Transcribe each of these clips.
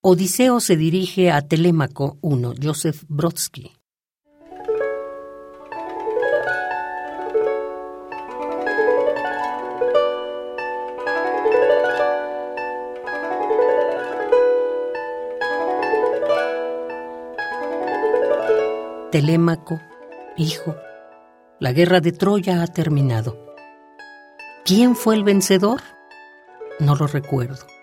Odiseo se dirige a Telémaco I, Joseph Brodsky. Telémaco, hijo, la guerra de Troya ha terminado. ¿Quién fue el vencedor? No lo recuerdo.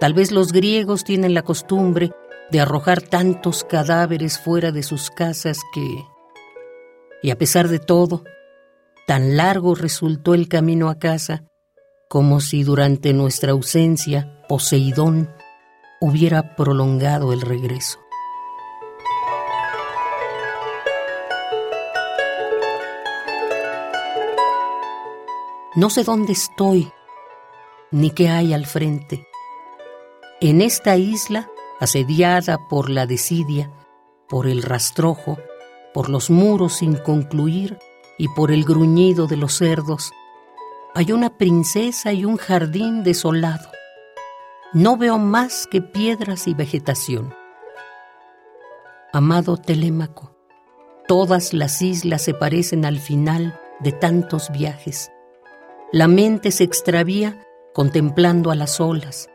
Tal vez los griegos tienen la costumbre de arrojar tantos cadáveres fuera de sus casas que... Y a pesar de todo, tan largo resultó el camino a casa como si durante nuestra ausencia Poseidón hubiera prolongado el regreso. No sé dónde estoy, ni qué hay al frente. En esta isla, asediada por la desidia, por el rastrojo, por los muros sin concluir y por el gruñido de los cerdos, hay una princesa y un jardín desolado. No veo más que piedras y vegetación. Amado Telémaco, todas las islas se parecen al final de tantos viajes la mente se extravía contemplando a las olas.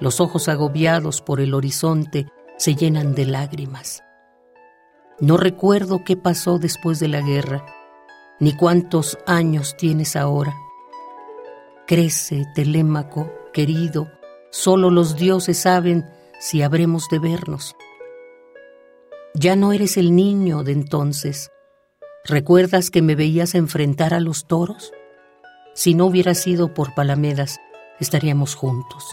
Los ojos agobiados por el horizonte se llenan de lágrimas. No recuerdo qué pasó después de la guerra, ni cuántos años tienes ahora. Crece, Telémaco, querido, solo los dioses saben si habremos de vernos. Ya no eres el niño de entonces. ¿Recuerdas que me veías enfrentar a los toros? Si no hubiera sido por Palamedas, estaríamos juntos.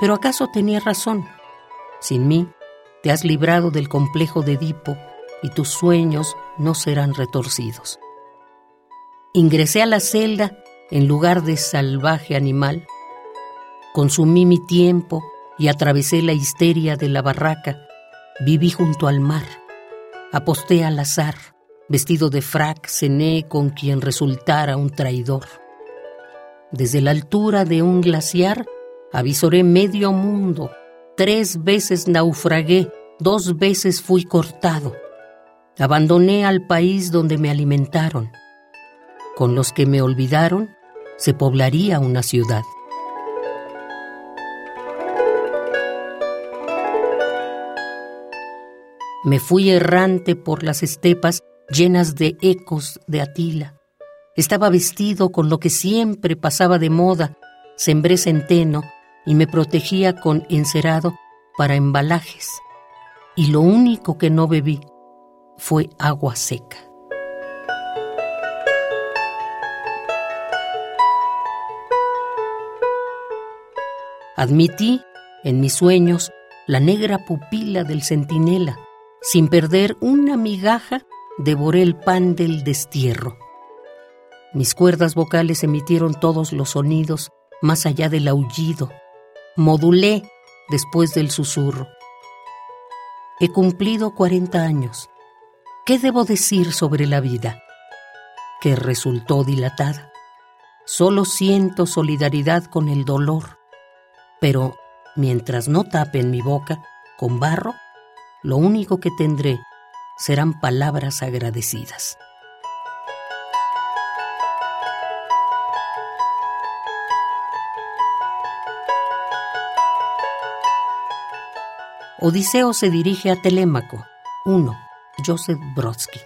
Pero acaso tenía razón. Sin mí, te has librado del complejo de Edipo y tus sueños no serán retorcidos. Ingresé a la celda en lugar de salvaje animal. Consumí mi tiempo y atravesé la histeria de la barraca Viví junto al mar. Aposté al azar. Vestido de frac, cené con quien resultara un traidor. Desde la altura de un glaciar avisoré medio mundo. Tres veces naufragué, dos veces fui cortado. Abandoné al país donde me alimentaron. Con los que me olvidaron, se poblaría una ciudad. Me fui errante por las estepas llenas de ecos de Atila. Estaba vestido con lo que siempre pasaba de moda, sembré centeno y me protegía con encerado para embalajes. Y lo único que no bebí fue agua seca. Admití en mis sueños la negra pupila del centinela sin perder una migaja, devoré el pan del destierro. Mis cuerdas vocales emitieron todos los sonidos más allá del aullido. Modulé después del susurro. He cumplido 40 años. ¿Qué debo decir sobre la vida? Que resultó dilatada. Solo siento solidaridad con el dolor, pero mientras no tapen mi boca con barro, lo único que tendré serán palabras agradecidas. Odiseo se dirige a Telémaco. 1. Joseph Brodsky.